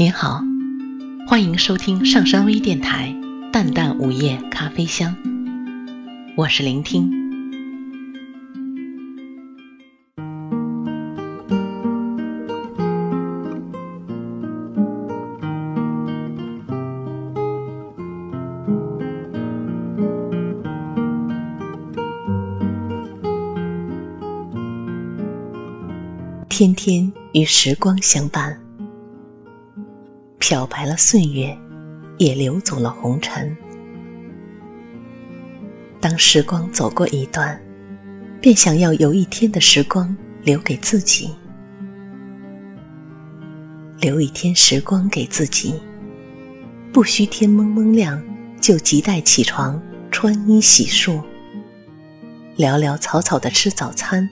您好，欢迎收听上山微电台《淡淡午夜咖啡香》，我是聆听。天天与时光相伴。漂白了岁月，也流走了红尘。当时光走过一段，便想要有一天的时光留给自己，留一天时光给自己，不需天蒙蒙亮就急待起床穿衣洗漱，潦潦草草的吃早餐，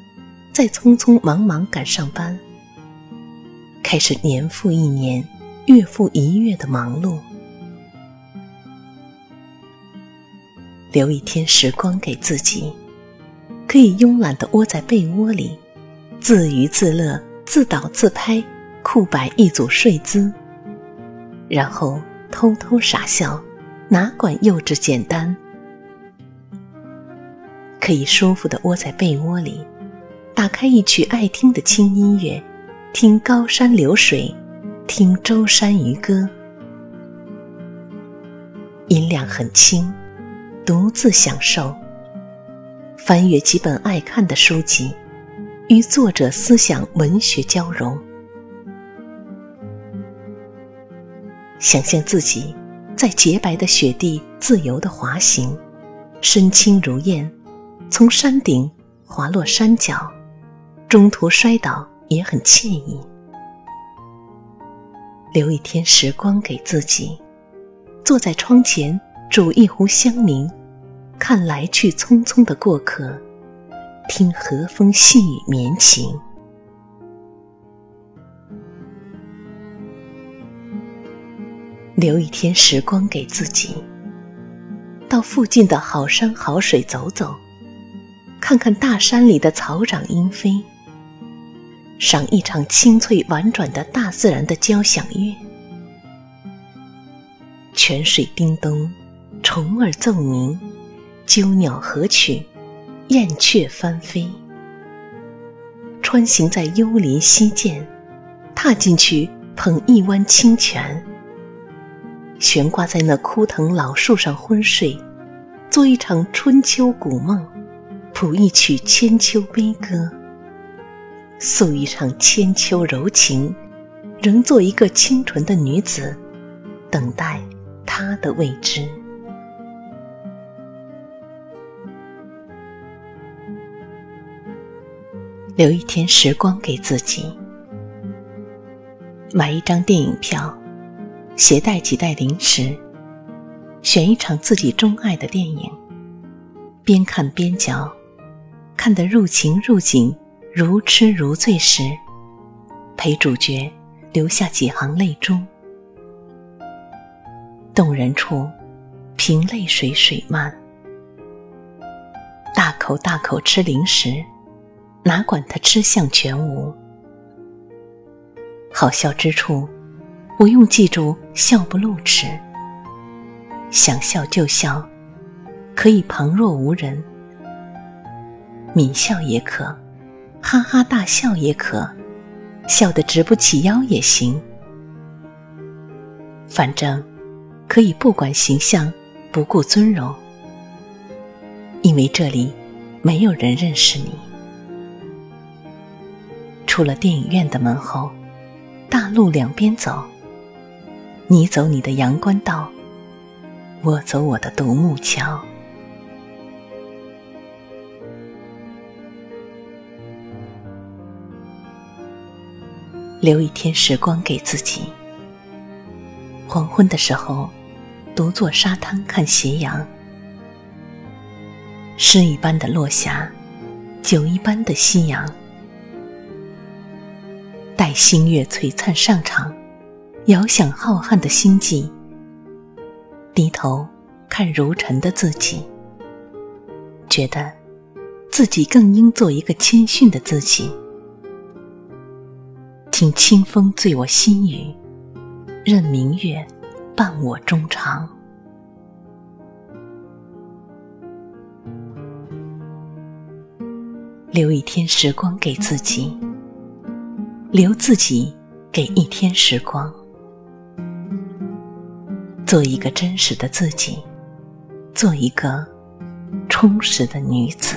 再匆匆忙忙赶上班，开始年复一年。月复一月的忙碌，留一天时光给自己，可以慵懒的窝在被窝里，自娱自乐，自导自拍，酷摆一组睡姿，然后偷偷傻笑，哪管幼稚简单。可以舒服的窝在被窝里，打开一曲爱听的轻音乐，听高山流水。听舟山渔歌，音量很轻，独自享受。翻阅几本爱看的书籍，与作者思想文学交融。想象自己在洁白的雪地自由的滑行，身轻如燕，从山顶滑落山脚，中途摔倒也很惬意。留一天时光给自己，坐在窗前煮一壶香茗，看来去匆匆的过客，听和风细雨绵情。留一天时光给自己，到附近的好山好水走走，看看大山里的草长莺飞。赏一场清脆婉转的大自然的交响乐，泉水叮咚，虫儿奏鸣，鸠鸟和曲，燕雀翻飞。穿行在幽林溪涧，踏进去捧一湾清泉，悬挂在那枯藤老树上昏睡，做一场春秋古梦，谱一曲千秋悲歌。诉一场千秋柔情，仍做一个清纯的女子，等待他的未知。留一天时光给自己，买一张电影票，携带几袋零食，选一场自己钟爱的电影，边看边嚼，看得入情入景。如痴如醉时，陪主角留下几行泪珠。动人处，凭泪水水漫。大口大口吃零食，哪管他吃相全无。好笑之处，不用记住笑不露齿。想笑就笑，可以旁若无人，抿笑也可。哈哈大笑也可，笑得直不起腰也行。反正可以不管形象，不顾尊荣，因为这里没有人认识你。出了电影院的门后，大路两边走，你走你的阳关道，我走我的独木桥。留一天时光给自己。黄昏的时候，独坐沙滩看斜阳，诗一般的落霞，酒一般的夕阳。待星月璀璨上场，遥想浩瀚的星际。低头看如尘的自己，觉得自己更应做一个谦逊的自己。请清风醉我心语，任明月伴我终长。留一天时光给自己，留自己给一天时光，做一个真实的自己，做一个充实的女子。